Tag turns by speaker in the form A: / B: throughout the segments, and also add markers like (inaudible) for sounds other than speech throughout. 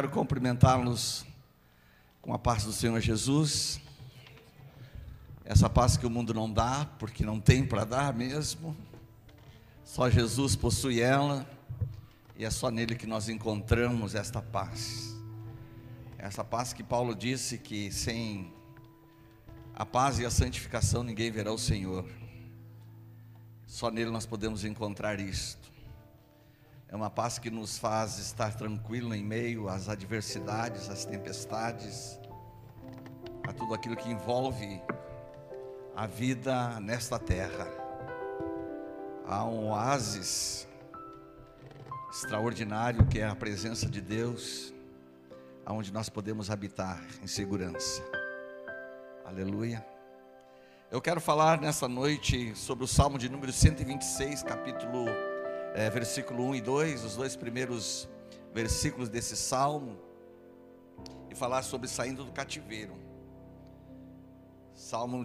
A: Quero cumprimentá-los com a paz do Senhor Jesus. Essa paz que o mundo não dá, porque não tem para dar mesmo. Só Jesus possui ela, e é só nele que nós encontramos esta paz. Essa paz que Paulo disse que sem a paz e a santificação ninguém verá o Senhor. Só nele nós podemos encontrar isto. É uma paz que nos faz estar tranquilo em meio às adversidades, às tempestades, a tudo aquilo que envolve a vida nesta terra. Há um oásis extraordinário que é a presença de Deus, aonde nós podemos habitar em segurança. Aleluia. Eu quero falar nessa noite sobre o Salmo de número 126, capítulo é, versículo 1 e 2, os dois primeiros versículos desse salmo, e falar sobre saindo do cativeiro. Salmo,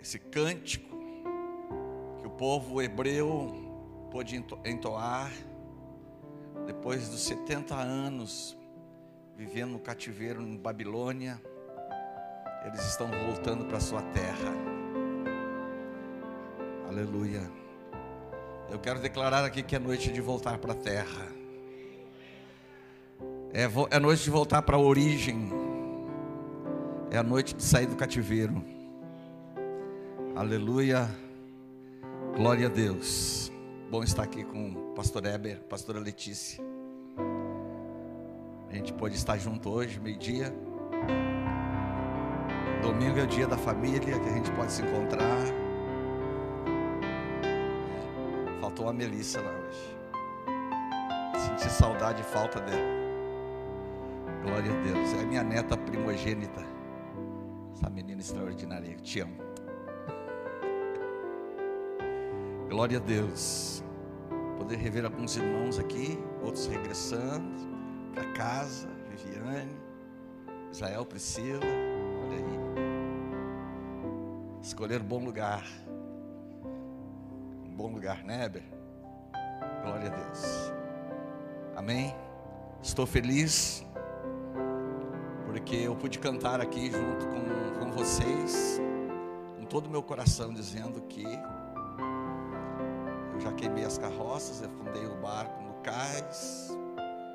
A: esse cântico que o povo hebreu pôde entoar depois dos 70 anos vivendo no cativeiro em Babilônia, eles estão voltando para sua terra. Aleluia. Eu quero declarar aqui que é noite de voltar para a terra. É, é noite de voltar para a origem. É a noite de sair do cativeiro. Aleluia. Glória a Deus. Bom estar aqui com o pastor Eber, pastora Letícia. A gente pode estar junto hoje, meio-dia. Domingo é o dia da família que a gente pode se encontrar. Faltou a Melissa lá hoje. Senti saudade e falta dela. Glória a Deus. É minha neta primogênita. Essa menina extraordinária. Te amo. Glória a Deus. Poder rever alguns irmãos aqui, outros regressando para casa. Viviane, Israel, Priscila. Olha aí. Escolher um bom lugar bom lugar, né, Heber? Glória a Deus. Amém? Estou feliz porque eu pude cantar aqui junto com, com vocês, com todo o meu coração, dizendo que eu já queimei as carroças, afundei o barco no cais,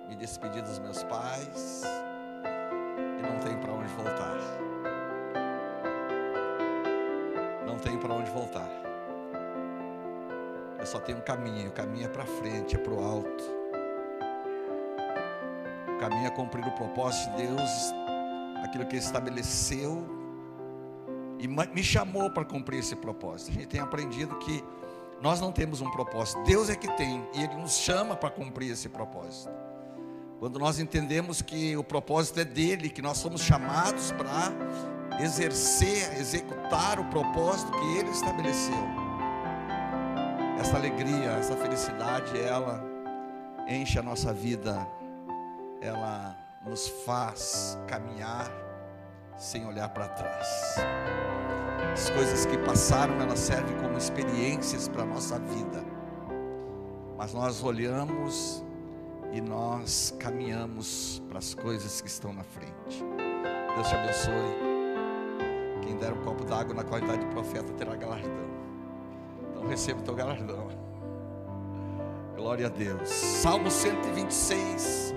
A: me despedi dos meus pais e não tem para onde voltar. Não tem para onde voltar. Só tenho um caminho, o caminho é para frente, é para o alto. O caminho é cumprir o propósito de Deus, aquilo que Ele estabeleceu e me chamou para cumprir esse propósito. A gente tem aprendido que nós não temos um propósito, Deus é que tem, e Ele nos chama para cumprir esse propósito. Quando nós entendemos que o propósito é dele, que nós somos chamados para exercer, executar o propósito que Ele estabeleceu essa alegria, essa felicidade, ela enche a nossa vida, ela nos faz caminhar sem olhar para trás. As coisas que passaram, elas servem como experiências para a nossa vida, mas nós olhamos e nós caminhamos para as coisas que estão na frente. Deus te abençoe. Quem der um copo d'água na qualidade de profeta terá galardão. Então receba o teu galardão. Glória a Deus. Salmo 126,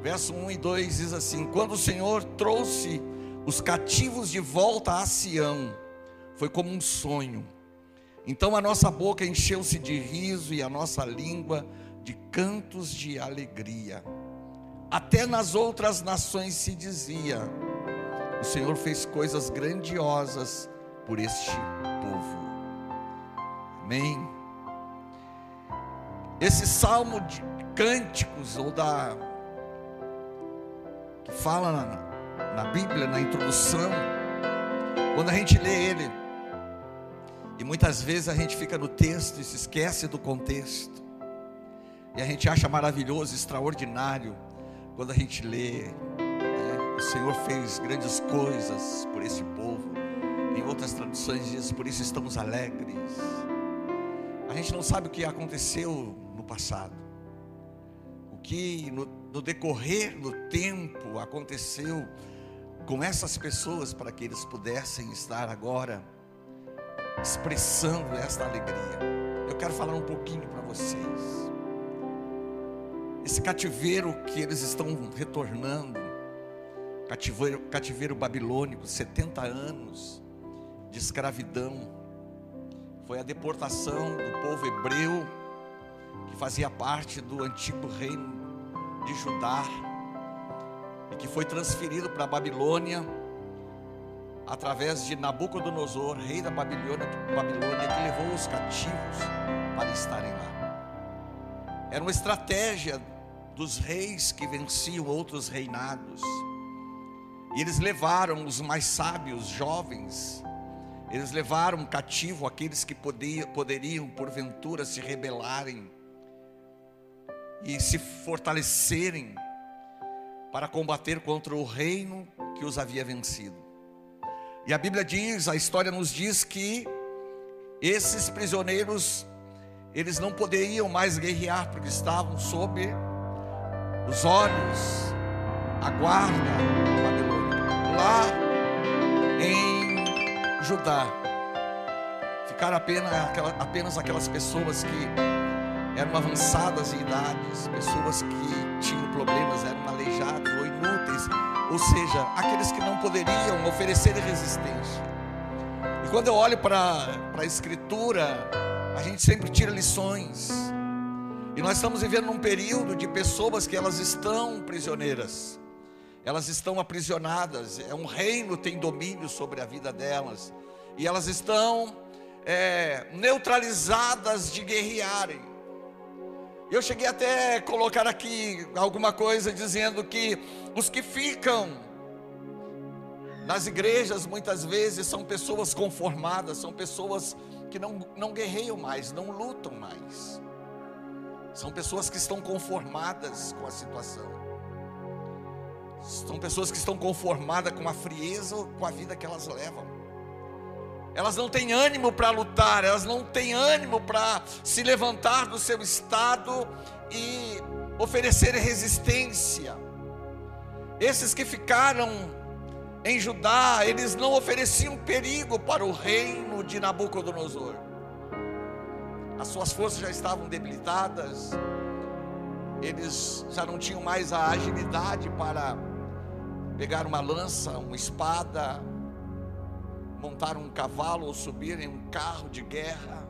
A: verso 1 e 2 diz assim: Quando o Senhor trouxe os cativos de volta a Sião, foi como um sonho. Então a nossa boca encheu-se de riso e a nossa língua de cantos de alegria. Até nas outras nações se dizia: O Senhor fez coisas grandiosas por este povo. Amém. Esse salmo de cânticos, ou da. que fala na, na Bíblia, na introdução, quando a gente lê ele, e muitas vezes a gente fica no texto e se esquece do contexto, e a gente acha maravilhoso, extraordinário, quando a gente lê, né, o Senhor fez grandes coisas por esse povo, em outras traduções diz, por isso estamos alegres. A gente não sabe o que aconteceu no passado, o que no, no decorrer do tempo, aconteceu com essas pessoas para que eles pudessem estar agora expressando esta alegria. Eu quero falar um pouquinho para vocês. Esse cativeiro que eles estão retornando, cativeiro, cativeiro babilônico, 70 anos de escravidão, foi a deportação do povo hebreu, que fazia parte do antigo reino de Judá, e que foi transferido para a Babilônia, através de Nabucodonosor, rei da Babilônia, Babilônia, que levou os cativos para estarem lá. Era uma estratégia dos reis que venciam outros reinados. E eles levaram os mais sábios, jovens, eles levaram cativo aqueles que podia, poderiam, porventura, se rebelarem e se fortalecerem para combater contra o reino que os havia vencido. E a Bíblia diz, a história nos diz que esses prisioneiros, eles não poderiam mais guerrear porque estavam sob os olhos, a guarda babilônica. Lá em Judá, ficaram apenas, apenas aquelas pessoas que eram avançadas em idades, pessoas que tinham problemas, eram aleijados ou inúteis, ou seja, aqueles que não poderiam oferecer resistência. E quando eu olho para a Escritura, a gente sempre tira lições. E nós estamos vivendo num período de pessoas que elas estão prisioneiras, elas estão aprisionadas, é um reino tem domínio sobre a vida delas, e elas estão é, neutralizadas de guerrearem. Eu cheguei até a colocar aqui alguma coisa dizendo que os que ficam nas igrejas muitas vezes são pessoas conformadas, são pessoas que não, não guerreiam mais, não lutam mais. São pessoas que estão conformadas com a situação. São pessoas que estão conformadas com a frieza ou com a vida que elas levam. Elas não têm ânimo para lutar, elas não têm ânimo para se levantar do seu estado e oferecer resistência. Esses que ficaram em Judá, eles não ofereciam perigo para o reino de Nabucodonosor as suas forças já estavam debilitadas, eles já não tinham mais a agilidade para pegar uma lança, uma espada, montar um cavalo ou subir em um carro de guerra.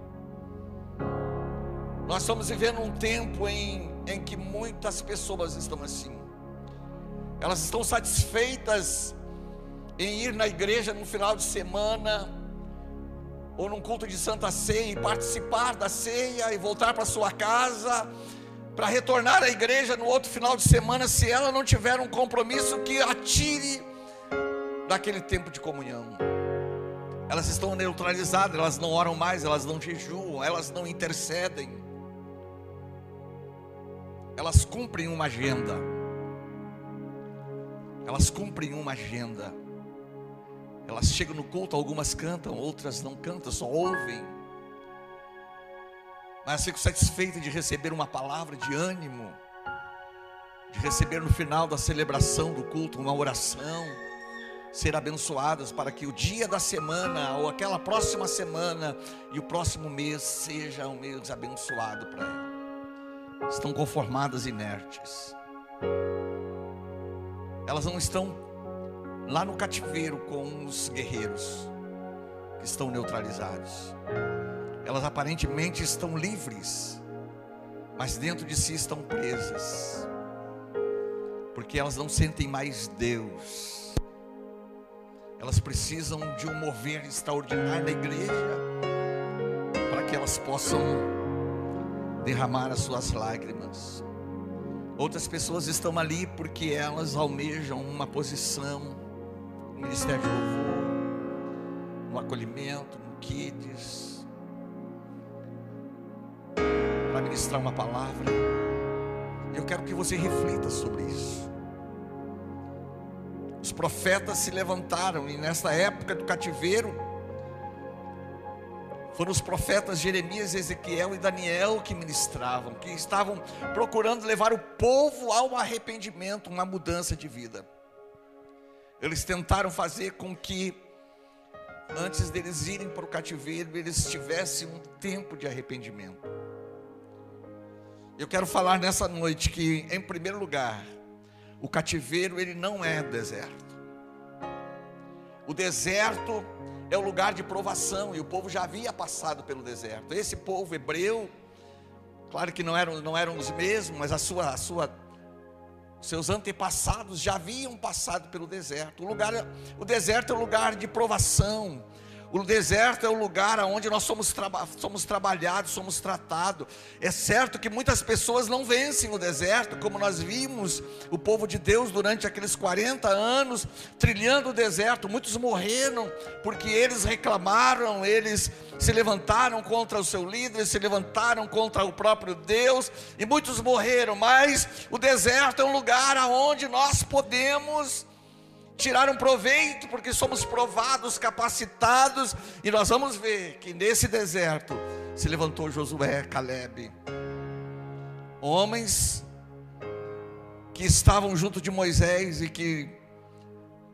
A: Nós estamos vivendo um tempo em, em que muitas pessoas estão assim, elas estão satisfeitas em ir na igreja no final de semana, ou num culto de Santa Ceia e participar da ceia e voltar para sua casa, para retornar à igreja no outro final de semana, se ela não tiver um compromisso que atire daquele tempo de comunhão. Elas estão neutralizadas, elas não oram mais, elas não jejuam, elas não intercedem. Elas cumprem uma agenda. Elas cumprem uma agenda. Elas chegam no culto, algumas cantam, outras não cantam, só ouvem. Mas fico satisfeito de receber uma palavra de ânimo, de receber no final da celebração do culto uma oração, ser abençoadas para que o dia da semana ou aquela próxima semana e o próximo mês seja um mês abençoado para elas. Estão conformadas inertes. Elas não estão lá no cativeiro com os guerreiros que estão neutralizados. Elas aparentemente estão livres, mas dentro de si estão presas, porque elas não sentem mais Deus. Elas precisam de um mover extraordinário na igreja para que elas possam derramar as suas lágrimas. Outras pessoas estão ali porque elas almejam uma posição ministério de louvor, no acolhimento, no kids, ministrar uma palavra. Eu quero que você reflita sobre isso. Os profetas se levantaram e nessa época do cativeiro Foram os profetas Jeremias, Ezequiel e Daniel que ministravam, que estavam procurando levar o povo ao arrependimento, uma mudança de vida. Eles tentaram fazer com que, antes deles irem para o cativeiro, eles tivessem um tempo de arrependimento. Eu quero falar nessa noite que, em primeiro lugar, o cativeiro ele não é deserto. O deserto é o lugar de provação, e o povo já havia passado pelo deserto. Esse povo hebreu, claro que não eram, não eram os mesmos, mas a sua, a sua, seus antepassados já haviam passado pelo deserto. O, lugar, o deserto é o lugar de provação, o deserto é o lugar onde nós somos, traba somos trabalhados, somos tratados. É certo que muitas pessoas não vencem o deserto, como nós vimos o povo de Deus durante aqueles 40 anos trilhando o deserto. Muitos morreram porque eles reclamaram, eles se levantaram contra o seu líder, se levantaram contra o próprio Deus, e muitos morreram. Mas o deserto é um lugar onde nós podemos tirar um proveito, porque somos provados, capacitados, e nós vamos ver que nesse deserto se levantou Josué, Caleb, homens que estavam junto de Moisés e que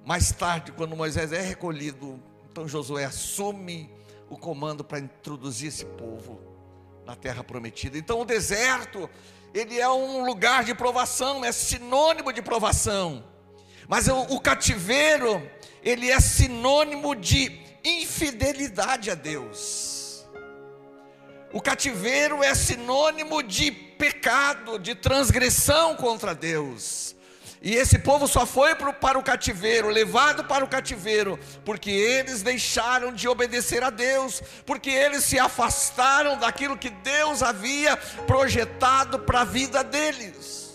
A: mais tarde, quando Moisés é recolhido, então Josué assume o comando para introduzir esse povo na terra prometida. Então o deserto, ele é um lugar de provação, é sinônimo de provação. Mas o, o cativeiro, ele é sinônimo de infidelidade a Deus. O cativeiro é sinônimo de pecado, de transgressão contra Deus. E esse povo só foi para o cativeiro, levado para o cativeiro, porque eles deixaram de obedecer a Deus, porque eles se afastaram daquilo que Deus havia projetado para a vida deles.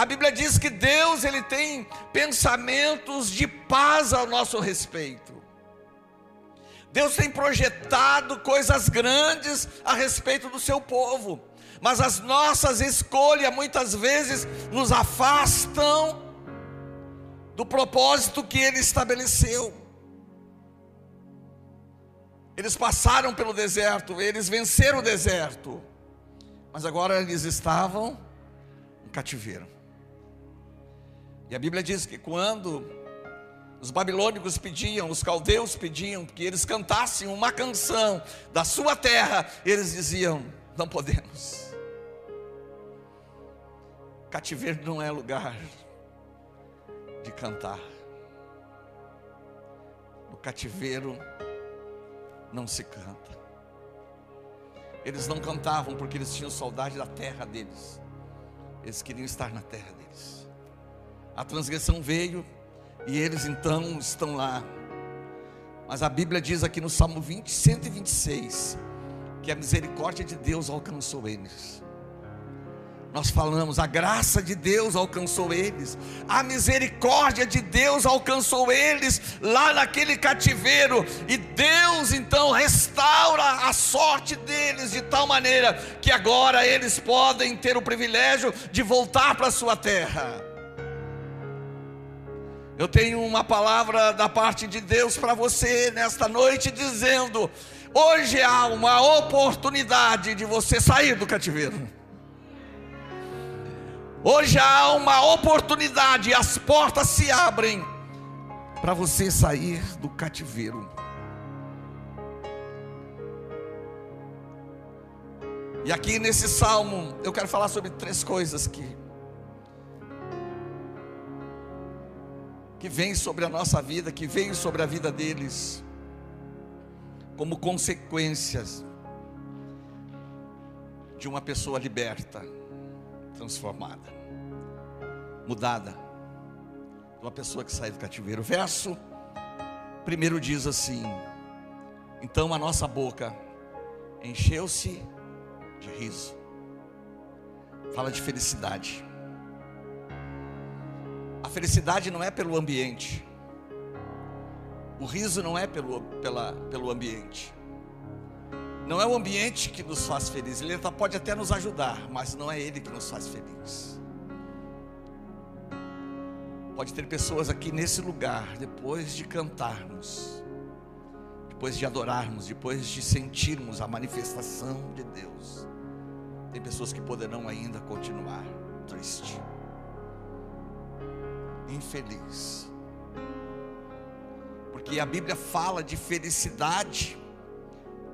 A: A Bíblia diz que Deus ele tem pensamentos de paz ao nosso respeito. Deus tem projetado coisas grandes a respeito do seu povo, mas as nossas escolhas muitas vezes nos afastam do propósito que ele estabeleceu. Eles passaram pelo deserto, eles venceram o deserto, mas agora eles estavam no cativeiro. E a Bíblia diz que quando os babilônicos pediam, os caldeus pediam que eles cantassem uma canção da sua terra, eles diziam: não podemos. Cativeiro não é lugar de cantar. No cativeiro não se canta. Eles não cantavam porque eles tinham saudade da terra deles. Eles queriam estar na terra deles. A transgressão veio e eles então estão lá. Mas a Bíblia diz aqui no Salmo 20, 126 que a misericórdia de Deus alcançou eles. Nós falamos, a graça de Deus alcançou eles, a misericórdia de Deus alcançou eles lá naquele cativeiro, e Deus então restaura a sorte deles de tal maneira que agora eles podem ter o privilégio de voltar para a sua terra. Eu tenho uma palavra da parte de Deus para você nesta noite, dizendo: hoje há uma oportunidade de você sair do cativeiro. Hoje há uma oportunidade, as portas se abrem para você sair do cativeiro. E aqui nesse salmo, eu quero falar sobre três coisas que que vem sobre a nossa vida, que veio sobre a vida deles, como consequências de uma pessoa liberta, transformada, mudada, de uma pessoa que sai do cativeiro. O verso primeiro diz assim: Então a nossa boca encheu-se de riso, fala de felicidade felicidade não é pelo ambiente. O riso não é pelo, pela, pelo ambiente. Não é o ambiente que nos faz felizes. Ele pode até nos ajudar, mas não é ele que nos faz felizes. Pode ter pessoas aqui nesse lugar, depois de cantarmos, depois de adorarmos, depois de sentirmos a manifestação de Deus, tem pessoas que poderão ainda continuar triste, infeliz, porque a Bíblia fala de felicidade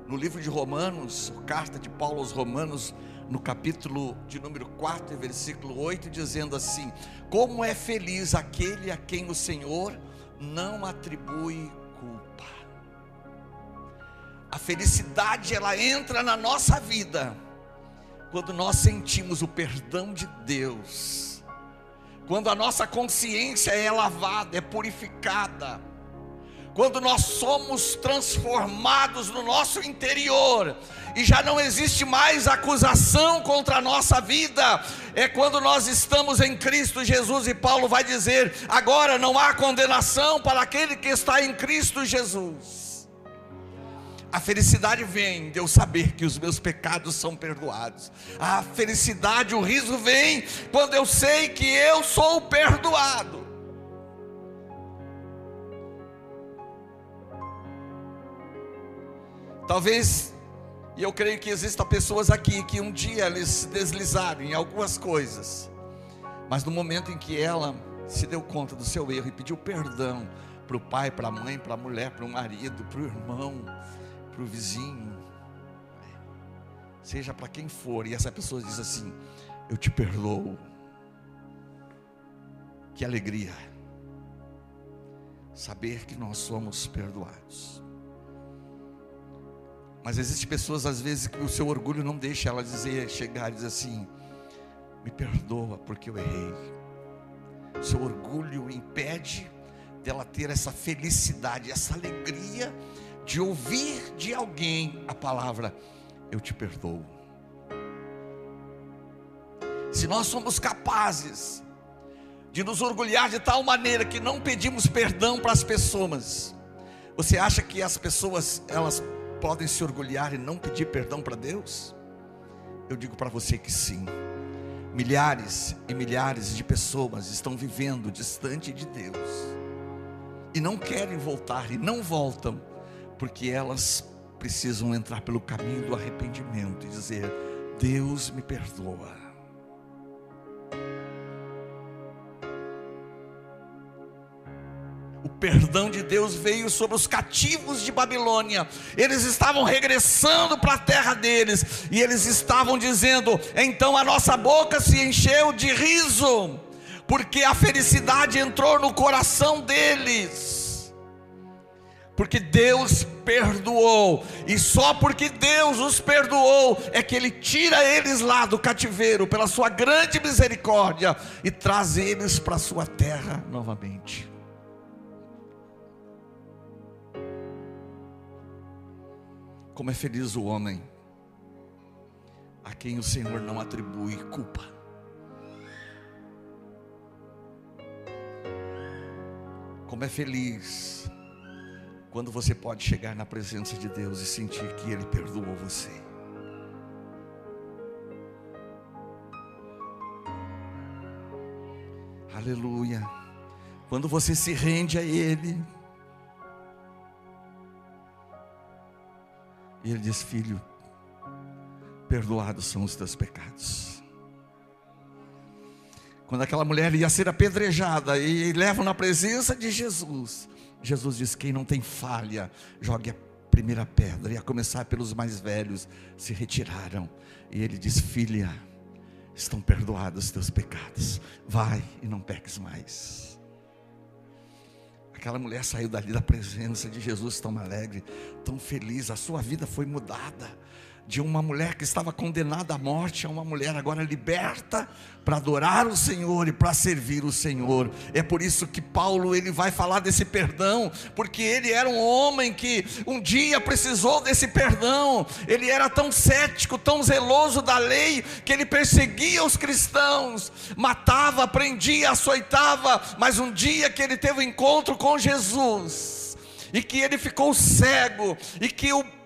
A: no livro de Romanos, carta de Paulo aos Romanos, no capítulo de número 4, versículo 8, dizendo assim: Como é feliz aquele a quem o Senhor não atribui culpa. A felicidade ela entra na nossa vida quando nós sentimos o perdão de Deus. Quando a nossa consciência é lavada, é purificada quando nós somos transformados no nosso interior e já não existe mais acusação contra a nossa vida, é quando nós estamos em Cristo Jesus e Paulo vai dizer: agora não há condenação para aquele que está em Cristo Jesus. A felicidade vem de eu saber que os meus pecados são perdoados. A felicidade, o riso vem quando eu sei que eu sou perdoado. Talvez, e eu creio que existam pessoas aqui que um dia eles deslizaram em algumas coisas, mas no momento em que ela se deu conta do seu erro e pediu perdão para o pai, para a mãe, para a mulher, para o marido, para o irmão, para o vizinho, seja para quem for, e essa pessoa diz assim: Eu te perdoo. Que alegria saber que nós somos perdoados. Mas existem pessoas às vezes que o seu orgulho não deixa ela dizer, chegar e dizer assim: "Me perdoa porque eu errei". O seu orgulho impede dela ter essa felicidade, essa alegria de ouvir de alguém a palavra eu te perdoo. Se nós somos capazes de nos orgulhar de tal maneira que não pedimos perdão para as pessoas, você acha que as pessoas elas podem se orgulhar e não pedir perdão para Deus? Eu digo para você que sim. Milhares e milhares de pessoas estão vivendo distante de Deus e não querem voltar e não voltam porque elas precisam entrar pelo caminho do arrependimento e dizer: Deus me perdoa. O perdão de Deus veio sobre os cativos de Babilônia. Eles estavam regressando para a terra deles e eles estavam dizendo: "Então a nossa boca se encheu de riso, porque a felicidade entrou no coração deles." Porque Deus perdoou, e só porque Deus os perdoou é que Ele tira eles lá do cativeiro, pela Sua grande misericórdia, e traz eles para a Sua terra novamente. Como é feliz o homem a quem o Senhor não atribui culpa. Como é feliz quando você pode chegar na presença de Deus e sentir que Ele perdoou você. Aleluia. Quando você se rende a Ele, E ele diz: Filho, perdoados são os teus pecados. Quando aquela mulher ia ser apedrejada e levam na presença de Jesus, Jesus diz: Quem não tem falha, jogue a primeira pedra. E a começar pelos mais velhos, se retiraram. E ele diz: Filha, estão perdoados os teus pecados. Vai e não peques mais. Aquela mulher saiu dali da presença de Jesus tão alegre, tão feliz, a sua vida foi mudada de uma mulher que estava condenada à morte a uma mulher agora liberta para adorar o Senhor e para servir o Senhor. É por isso que Paulo ele vai falar desse perdão, porque ele era um homem que um dia precisou desse perdão. Ele era tão cético, tão zeloso da lei, que ele perseguia os cristãos, matava, prendia, açoitava, mas um dia que ele teve um encontro com Jesus, e que ele ficou cego, e que o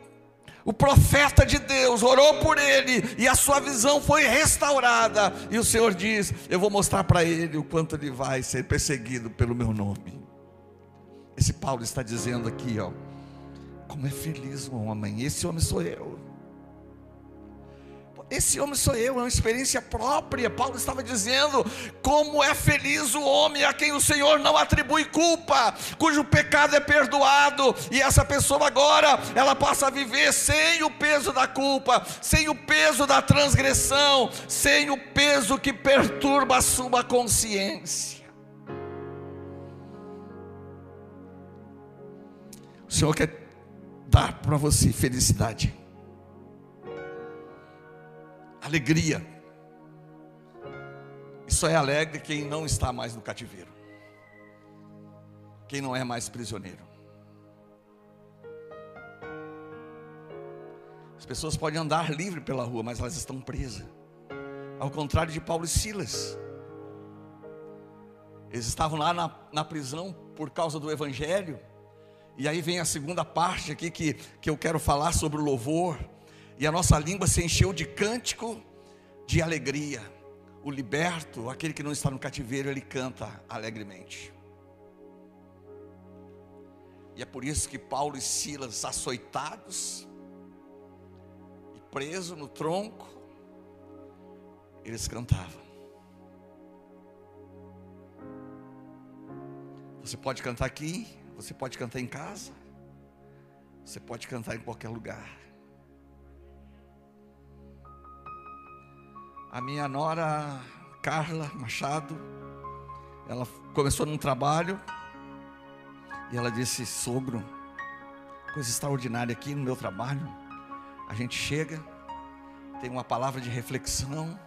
A: o profeta de Deus orou por ele e a sua visão foi restaurada. E o Senhor diz: Eu vou mostrar para ele o quanto ele vai ser perseguido pelo meu nome. Esse Paulo está dizendo aqui, ó. como é feliz um homem. Esse homem sou eu. Esse homem sou eu, é uma experiência própria. Paulo estava dizendo: como é feliz o homem a quem o Senhor não atribui culpa, cujo pecado é perdoado, e essa pessoa agora ela passa a viver sem o peso da culpa, sem o peso da transgressão, sem o peso que perturba a sua consciência. O Senhor quer dar para você felicidade alegria. E só é alegre quem não está mais no cativeiro, quem não é mais prisioneiro. As pessoas podem andar livre pela rua, mas elas estão presas. Ao contrário de Paulo e Silas, eles estavam lá na, na prisão por causa do Evangelho. E aí vem a segunda parte aqui que, que eu quero falar sobre o louvor e a nossa língua se encheu de cântico de alegria. O liberto, aquele que não está no cativeiro, ele canta alegremente. E é por isso que Paulo e Silas, açoitados e presos no tronco, eles cantavam. Você pode cantar aqui, você pode cantar em casa, você pode cantar em qualquer lugar. A minha nora Carla Machado, ela começou num trabalho e ela disse: Sogro, coisa extraordinária aqui no meu trabalho. A gente chega, tem uma palavra de reflexão,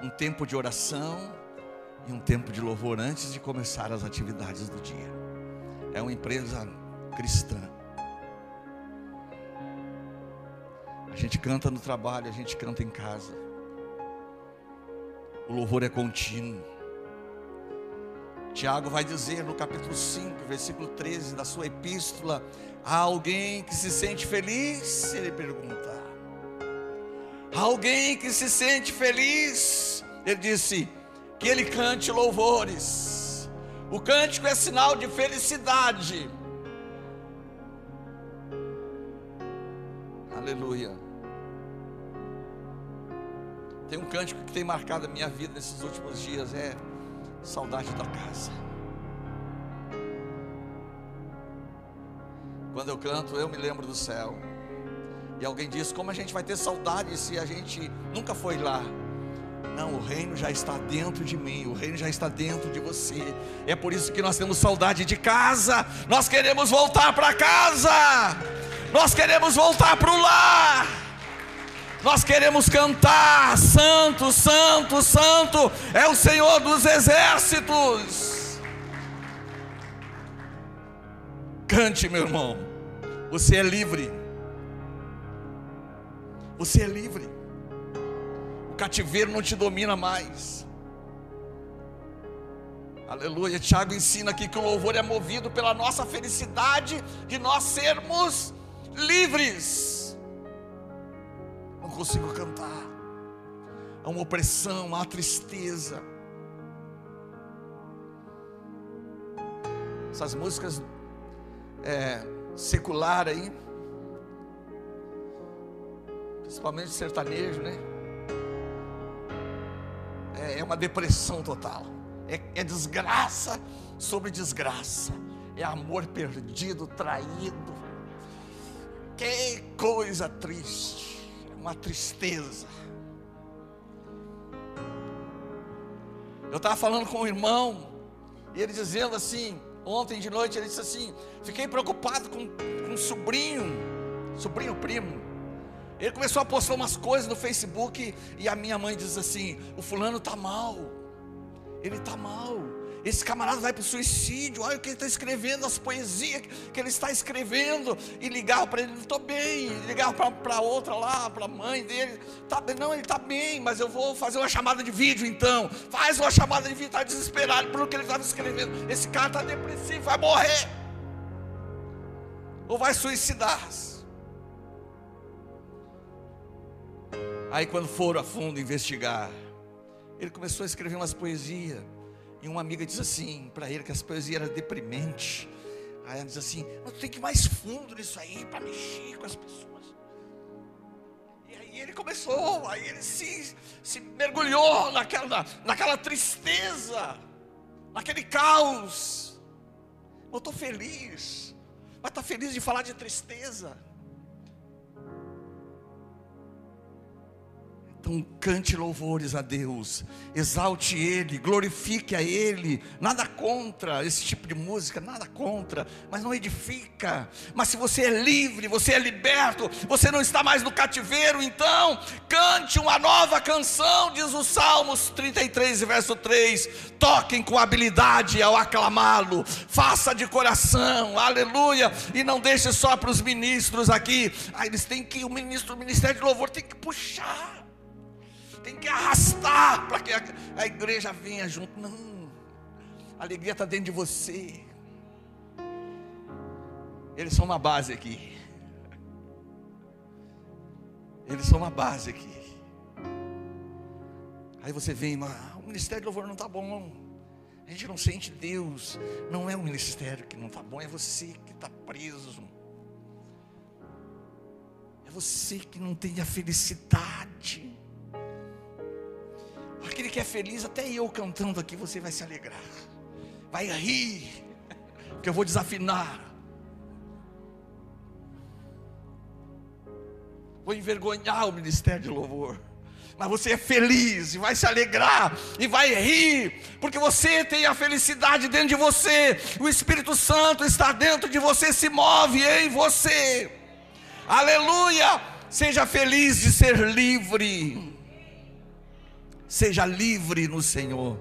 A: um tempo de oração e um tempo de louvor antes de começar as atividades do dia. É uma empresa cristã. A gente canta no trabalho, a gente canta em casa. O louvor é contínuo. Tiago vai dizer no capítulo 5, versículo 13 da sua epístola: há alguém que se sente feliz? Ele pergunta. Há alguém que se sente feliz? Ele disse: que ele cante louvores. O cântico é sinal de felicidade. Aleluia. Tem um cântico que tem marcado a minha vida nesses últimos dias, é saudade da casa. Quando eu canto, eu me lembro do céu. E alguém diz: Como a gente vai ter saudade se a gente nunca foi lá? Não, o reino já está dentro de mim, o reino já está dentro de você. É por isso que nós temos saudade de casa. Nós queremos voltar para casa. Nós queremos voltar para o lar. Nós queremos cantar: Santo, Santo, Santo é o Senhor dos exércitos. Cante, meu irmão. Você é livre. Você é livre. O cativeiro não te domina mais. Aleluia. Tiago ensina aqui que o louvor é movido pela nossa felicidade de nós sermos livres não consigo cantar. Há uma opressão, há tristeza. Essas músicas é, secular aí, principalmente sertanejo, né? É, é uma depressão total. É, é desgraça sobre desgraça. É amor perdido, traído. Que coisa triste uma tristeza. Eu estava falando com um irmão, e ele dizendo assim, ontem de noite, ele disse assim: fiquei preocupado com, com um sobrinho, sobrinho primo. Ele começou a postar umas coisas no Facebook, e a minha mãe diz assim: o fulano está mal, ele está mal. Esse camarada vai para o suicídio, olha o que ele está escrevendo, as poesias que ele está escrevendo, e ligava para ele, estou bem, ligava para outra lá, para a mãe dele, tá não, ele está bem, mas eu vou fazer uma chamada de vídeo então. Faz uma chamada de vídeo, está desesperado pelo que ele estava escrevendo. Esse cara está depressivo, vai morrer. Ou vai suicidar-se. Aí quando foram a fundo investigar, ele começou a escrever umas poesias. E uma amiga disse assim para ele que as poesias eram deprimentes, Aí ela diz assim: Mas tem que ir mais fundo nisso aí para mexer com as pessoas. E aí ele começou, aí ele se, se mergulhou naquela, naquela tristeza, naquele caos. Eu estou feliz, mas está feliz de falar de tristeza. Então cante louvores a Deus, exalte Ele, glorifique a Ele. Nada contra esse tipo de música, nada contra, mas não edifica. Mas se você é livre, você é liberto, você não está mais no cativeiro, então cante uma nova canção, diz o Salmos 33, verso 3. Toquem com habilidade ao aclamá-lo, faça de coração, aleluia, e não deixe só para os ministros aqui. Ah, eles têm que, o ministro, o ministério de louvor tem que puxar tem que arrastar para que a, igreja venha junto. Não, a alegria está dentro de você. Eles são uma base aqui. Eles são uma base aqui. Aí você vem, mas o ministério de louvor não está bom. A gente não sente Deus. Não é o ministério que não está bom, é você que está preso. É você que não tem a felicidade. Aquele que é feliz, até eu cantando aqui, você vai se alegrar, vai rir, porque eu vou desafinar, vou envergonhar o ministério de louvor. Mas você é feliz e vai se alegrar e vai rir, porque você tem a felicidade dentro de você, o Espírito Santo está dentro de você, se move em você. Aleluia! Seja feliz de ser livre. Seja livre no Senhor.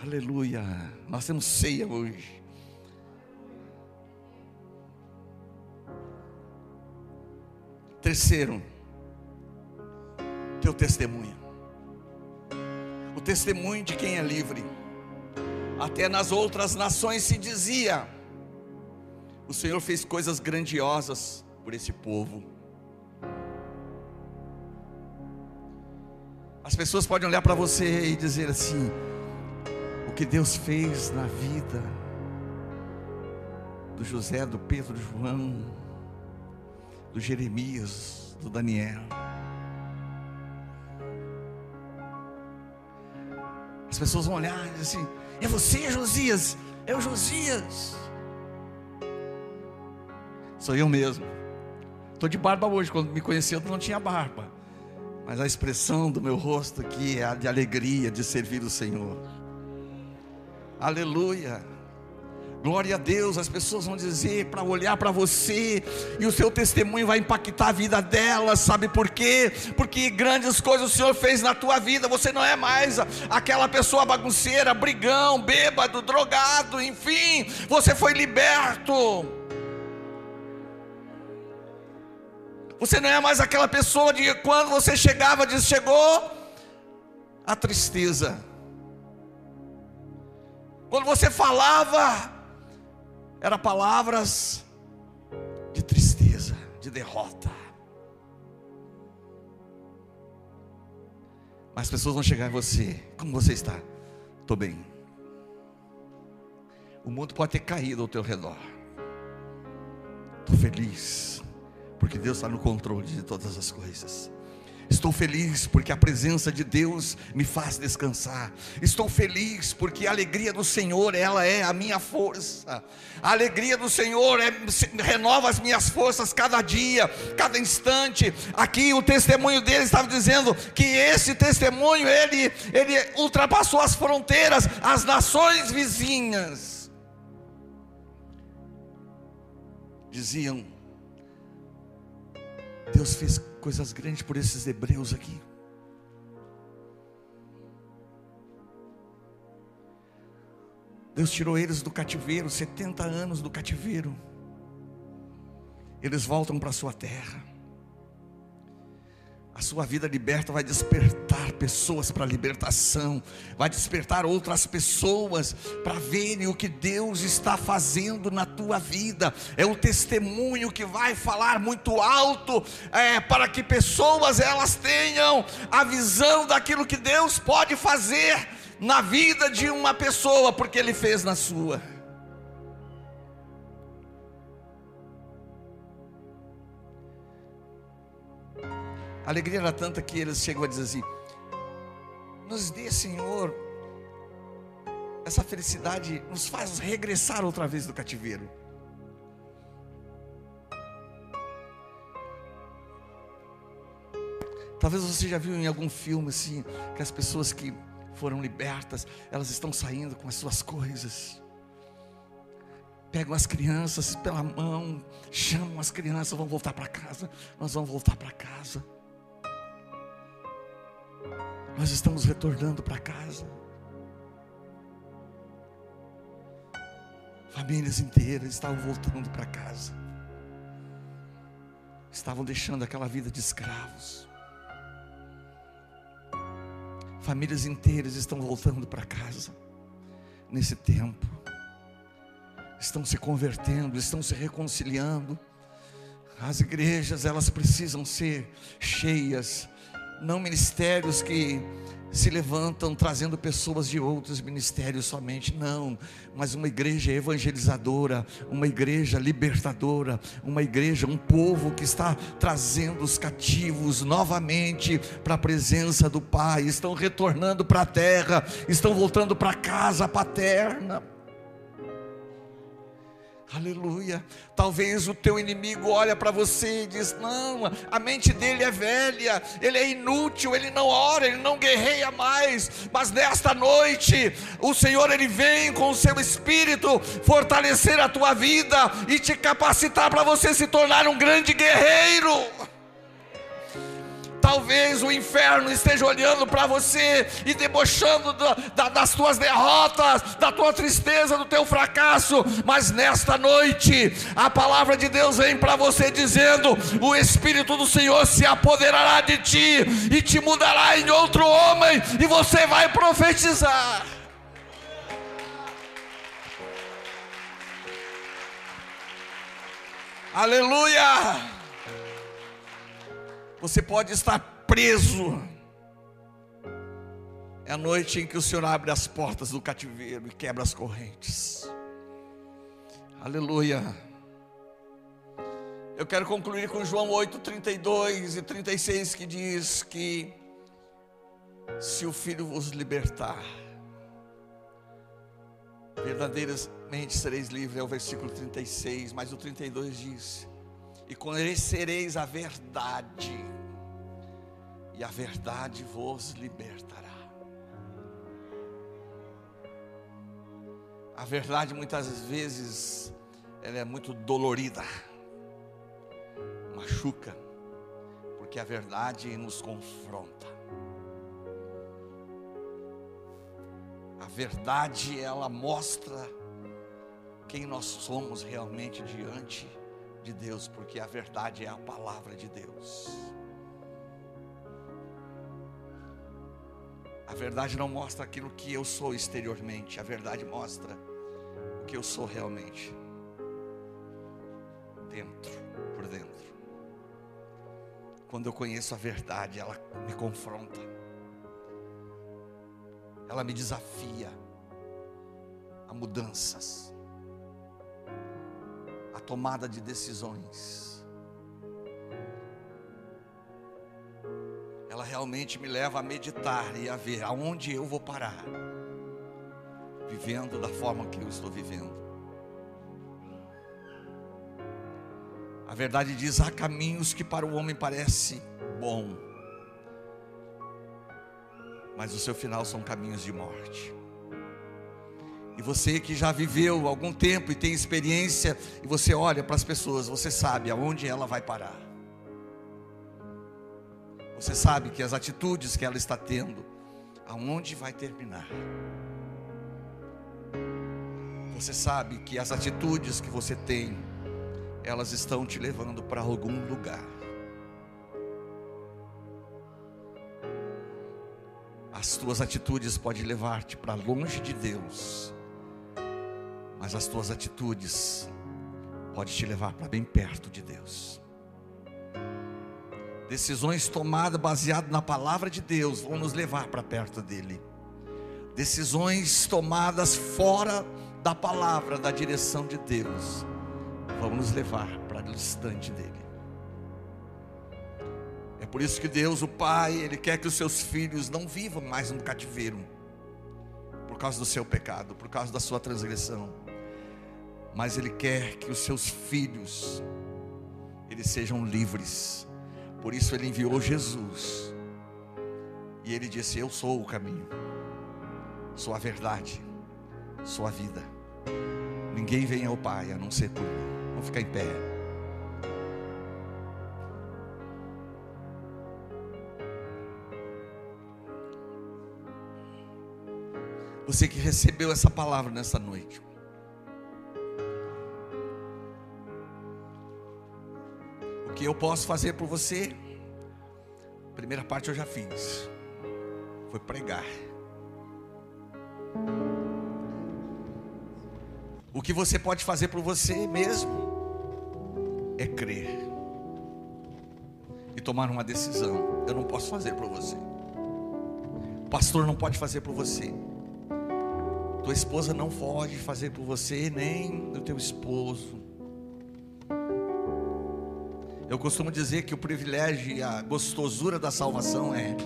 A: Aleluia. Nós temos ceia hoje. Terceiro, teu testemunho. O testemunho de quem é livre. Até nas outras nações se dizia: o Senhor fez coisas grandiosas por esse povo. As pessoas podem olhar para você e dizer assim: o que Deus fez na vida do José, do Pedro, do João, do Jeremias, do Daniel. As pessoas vão olhar e dizer assim: é você, Josias? É o Josias. Sou eu mesmo. Estou de barba hoje. Quando me conheceu, não tinha barba mas a expressão do meu rosto aqui é a de alegria de servir o Senhor. Aleluia. Glória a Deus, as pessoas vão dizer para olhar para você e o seu testemunho vai impactar a vida delas, sabe por quê? Porque grandes coisas o Senhor fez na tua vida. Você não é mais aquela pessoa bagunceira, brigão, bêbado, drogado, enfim, você foi liberto. Você não é mais aquela pessoa de quando você chegava, diz: chegou a tristeza. Quando você falava, eram palavras de tristeza, de derrota. Mas as pessoas vão chegar em você, como você está? Estou bem. O mundo pode ter caído ao teu redor. Estou feliz porque Deus está no controle de todas as coisas. Estou feliz porque a presença de Deus me faz descansar. Estou feliz porque a alegria do Senhor, ela é a minha força. A alegria do Senhor é, renova as minhas forças cada dia, cada instante. Aqui o testemunho dele estava dizendo que esse testemunho ele ele ultrapassou as fronteiras, as nações vizinhas. Diziam Deus fez coisas grandes por esses hebreus aqui. Deus tirou eles do cativeiro, 70 anos do cativeiro. Eles voltam para sua terra. A sua vida liberta vai despertar pessoas para a libertação, vai despertar outras pessoas para verem o que Deus está fazendo na tua vida. É o testemunho que vai falar muito alto é, para que pessoas elas tenham a visão daquilo que Deus pode fazer na vida de uma pessoa, porque Ele fez na sua. A alegria era tanta que eles chegam a dizer assim: Nos dê, Senhor, essa felicidade, nos faz regressar outra vez do cativeiro. Talvez você já viu em algum filme assim, que as pessoas que foram libertas, elas estão saindo com as suas coisas. Pegam as crianças pela mão, chamam as crianças, vão voltar para casa. Nós vamos voltar para casa. Nós estamos retornando para casa. Famílias inteiras estavam voltando para casa. Estavam deixando aquela vida de escravos. Famílias inteiras estão voltando para casa nesse tempo. Estão se convertendo, estão se reconciliando. As igrejas, elas precisam ser cheias, não ministérios que se levantam trazendo pessoas de outros ministérios somente, não, mas uma igreja evangelizadora, uma igreja libertadora, uma igreja, um povo que está trazendo os cativos novamente para a presença do Pai, estão retornando para a terra, estão voltando para a casa paterna. Aleluia. Talvez o teu inimigo olha para você e diz: "Não, a mente dele é velha, ele é inútil, ele não ora, ele não guerreia mais". Mas nesta noite, o Senhor ele vem com o seu espírito fortalecer a tua vida e te capacitar para você se tornar um grande guerreiro. Talvez o inferno esteja olhando para você e debochando da, da, das tuas derrotas, da tua tristeza, do teu fracasso, mas nesta noite a palavra de Deus vem para você dizendo: o Espírito do Senhor se apoderará de ti e te mudará em outro homem, e você vai profetizar. Aleluia! Você pode estar preso. É a noite em que o Senhor abre as portas do cativeiro e quebra as correntes. Aleluia. Eu quero concluir com João 8, 32 e 36, que diz que se o Filho vos libertar, verdadeiramente sereis livres, é o versículo 36, mas o 32 diz: e conhecereis a verdade, e a verdade vos libertará. A verdade muitas vezes ela é muito dolorida, machuca, porque a verdade nos confronta. A verdade ela mostra quem nós somos realmente diante de Deus, porque a verdade é a palavra de Deus. A verdade não mostra aquilo que eu sou exteriormente, a verdade mostra o que eu sou realmente. Dentro, por dentro. Quando eu conheço a verdade, ela me confronta. Ela me desafia a mudanças tomada de decisões. Ela realmente me leva a meditar e a ver aonde eu vou parar, vivendo da forma que eu estou vivendo. A verdade diz: há caminhos que para o homem parece bom, mas o seu final são caminhos de morte. E você que já viveu algum tempo e tem experiência, e você olha para as pessoas, você sabe aonde ela vai parar. Você sabe que as atitudes que ela está tendo, aonde vai terminar. Você sabe que as atitudes que você tem, elas estão te levando para algum lugar. As tuas atitudes podem levar-te para longe de Deus mas as tuas atitudes podem te levar para bem perto de Deus. Decisões tomadas baseadas na palavra de Deus vão nos levar para perto dele. Decisões tomadas fora da palavra, da direção de Deus, vão nos levar para distante dele. É por isso que Deus, o Pai, Ele quer que os seus filhos não vivam mais no cativeiro, por causa do seu pecado, por causa da sua transgressão, mas Ele quer que os seus filhos, eles sejam livres, por isso Ele enviou Jesus, e Ele disse: Eu sou o caminho, sou a verdade, sou a vida, ninguém vem ao Pai a não ser por mim. Vamos ficar em pé. Você que recebeu essa palavra nessa noite. Que eu posso fazer por você? A primeira parte eu já fiz. Foi pregar. O que você pode fazer por você mesmo é crer e tomar uma decisão. Eu não posso fazer por você. O pastor não pode fazer por você. Tua esposa não pode fazer por você, nem o teu esposo. Eu costumo dizer que o privilégio e a gostosura da salvação é: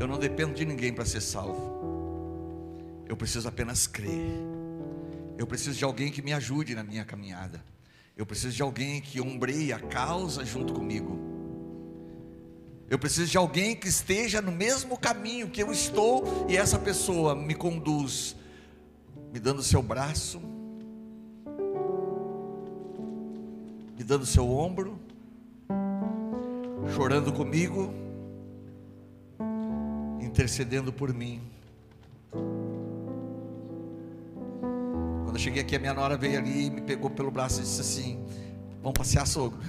A: eu não dependo de ninguém para ser salvo, eu preciso apenas crer. Eu preciso de alguém que me ajude na minha caminhada. Eu preciso de alguém que ombreie a causa junto comigo. Eu preciso de alguém que esteja no mesmo caminho que eu estou e essa pessoa me conduz, me dando seu braço, dando seu ombro, chorando comigo, intercedendo por mim. Quando eu cheguei aqui, a minha nora veio ali, me pegou pelo braço e disse assim: Vamos passear, sogro.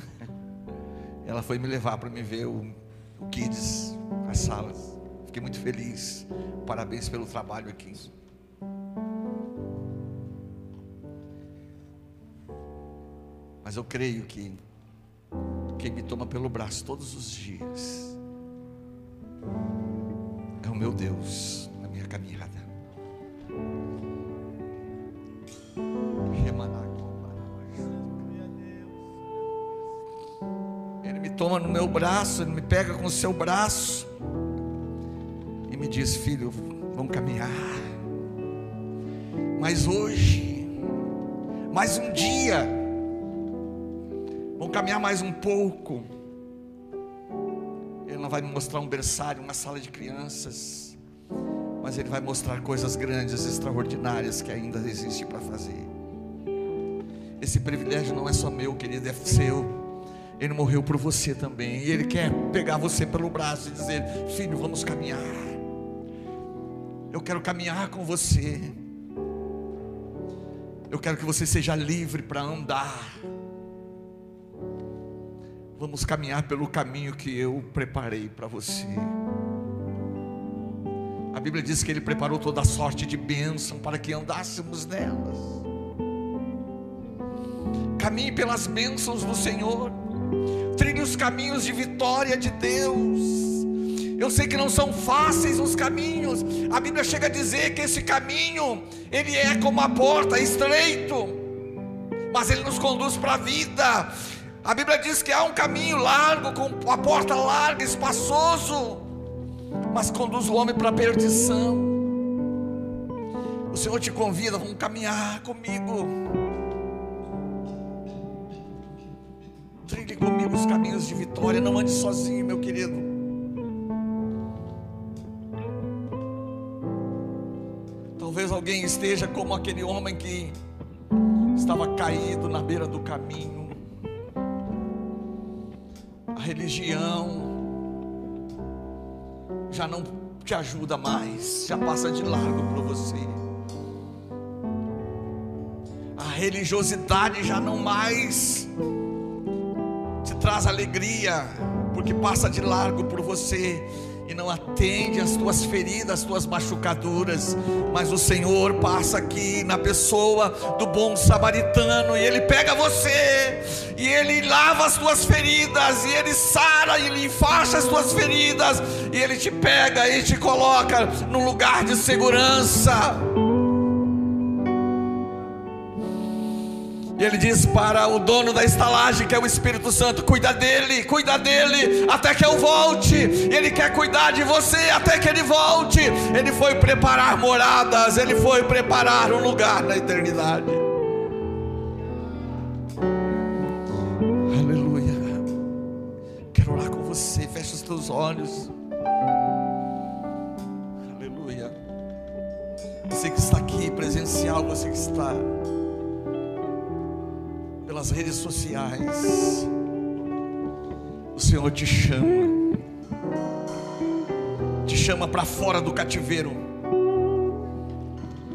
A: (laughs) Ela foi me levar para me ver o o Kids, as salas. Fiquei muito feliz. Parabéns pelo trabalho aqui. Mas eu creio que quem me toma pelo braço todos os dias é o meu Deus na minha caminhada. toma no meu braço, ele me pega com o seu braço e me diz: Filho, vamos caminhar. Mas hoje, mais um dia, caminhar mais um pouco. Ele não vai me mostrar um berçário, uma sala de crianças, mas Ele vai mostrar coisas grandes, extraordinárias que ainda existe para fazer. Esse privilégio não é só meu, querido, é seu. Ele morreu por você também. E Ele quer pegar você pelo braço e dizer: Filho, vamos caminhar. Eu quero caminhar com você. Eu quero que você seja livre para andar. Vamos caminhar pelo caminho que eu preparei para você. A Bíblia diz que Ele preparou toda sorte de bênção para que andássemos nelas. Caminhe pelas bênçãos do Senhor trilhe os caminhos de vitória de Deus. Eu sei que não são fáceis os caminhos. A Bíblia chega a dizer que esse caminho, ele é como a porta, estreito, mas ele nos conduz para a vida. A Bíblia diz que há um caminho largo, com a porta larga, espaçoso, mas conduz o homem para a perdição. O Senhor te convida, vamos caminhar comigo. Trilhe comigo os caminhos de vitória. Não ande sozinho, meu querido. Talvez alguém esteja como aquele homem que estava caído na beira do caminho. Religião já não te ajuda mais, já passa de largo para você. A religiosidade já não mais traz alegria, porque passa de largo por você e não atende as tuas feridas, as tuas machucaduras, mas o Senhor passa aqui na pessoa do bom samaritano e ele pega você e ele lava as tuas feridas e ele sara e ele enfaixa as tuas feridas e ele te pega e te coloca num lugar de segurança. E ele diz para o dono da estalagem, que é o Espírito Santo: cuida dele, cuida dele, até que eu volte. Ele quer cuidar de você até que ele volte. Ele foi preparar moradas, ele foi preparar um lugar na eternidade. Aleluia. Quero orar com você, fecha os teus olhos. Aleluia. Você que está aqui presencial, você que está pelas redes sociais. O Senhor te chama, te chama para fora do cativeiro.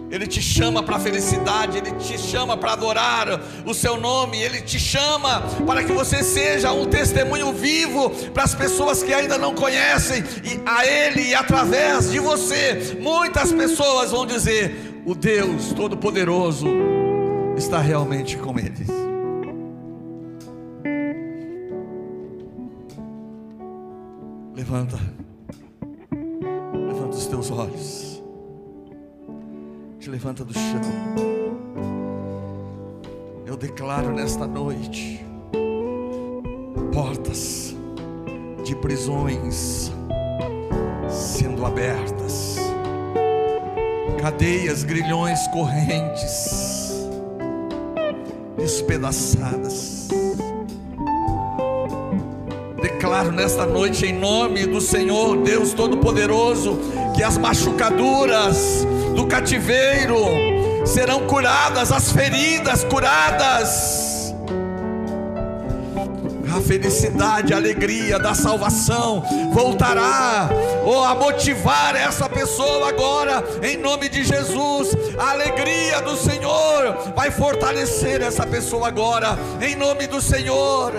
A: Ele te chama para a felicidade, Ele te chama para adorar o Seu nome, Ele te chama para que você seja um testemunho vivo para as pessoas que ainda não conhecem e a Ele e através de você, muitas pessoas vão dizer: o Deus Todo-Poderoso está realmente com eles. Levanta, levanta os teus olhos, te levanta do chão. Eu declaro nesta noite portas de prisões sendo abertas, cadeias, grilhões, correntes despedaçadas nesta noite, em nome do Senhor Deus Todo-Poderoso, que as machucaduras do cativeiro serão curadas, as feridas curadas. A felicidade, a alegria da salvação voltará ou a motivar essa pessoa agora, em nome de Jesus. A alegria do Senhor vai fortalecer essa pessoa agora, em nome do Senhor.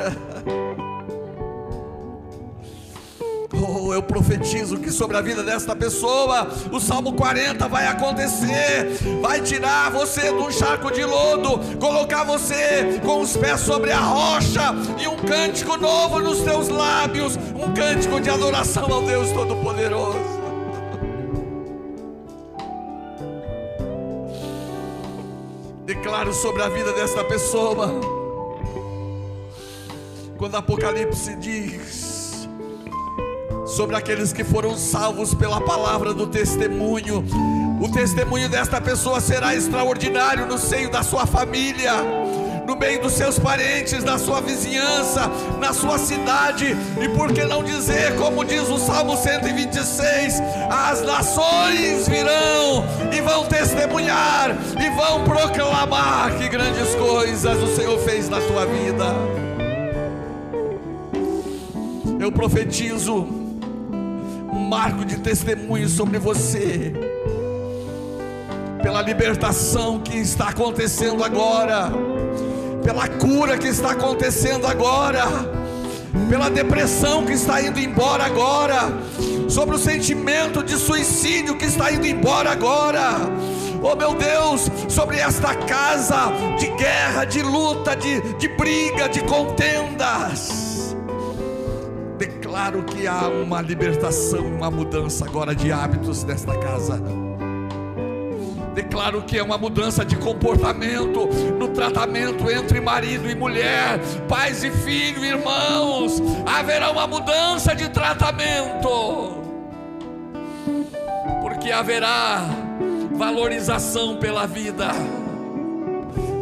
A: Eu profetizo que sobre a vida desta pessoa, o Salmo 40 vai acontecer, vai tirar você de um charco de lodo, colocar você com os pés sobre a rocha e um cântico novo nos teus lábios, um cântico de adoração ao Deus Todo-Poderoso. Declaro sobre a vida desta pessoa, quando Apocalipse diz sobre aqueles que foram salvos pela palavra do testemunho. O testemunho desta pessoa será extraordinário no seio da sua família, no meio dos seus parentes, da sua vizinhança, na sua cidade, e por que não dizer, como diz o Salmo 126: as nações virão e vão testemunhar e vão proclamar que grandes coisas o Senhor fez na tua vida. Eu profetizo marco de testemunho sobre você, pela libertação que está acontecendo agora, pela cura que está acontecendo agora, pela depressão que está indo embora agora, sobre o sentimento de suicídio que está indo embora agora. Oh meu Deus, sobre esta casa de guerra, de luta, de, de briga, de contendas declaro que há uma libertação, uma mudança agora de hábitos nesta casa. Declaro que é uma mudança de comportamento no tratamento entre marido e mulher, pais e filhos, irmãos. Haverá uma mudança de tratamento, porque haverá valorização pela vida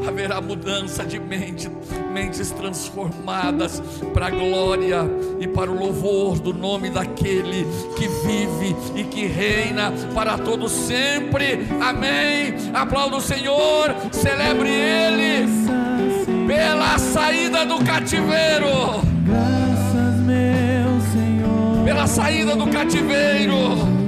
A: haverá mudança de mente, mentes transformadas para a glória e para o louvor do nome daquele que vive e que reina para todo sempre. Amém. Aplauda o Senhor, celebre Ele pela saída do cativeiro.
B: Graças, meu Senhor.
A: Pela saída do cativeiro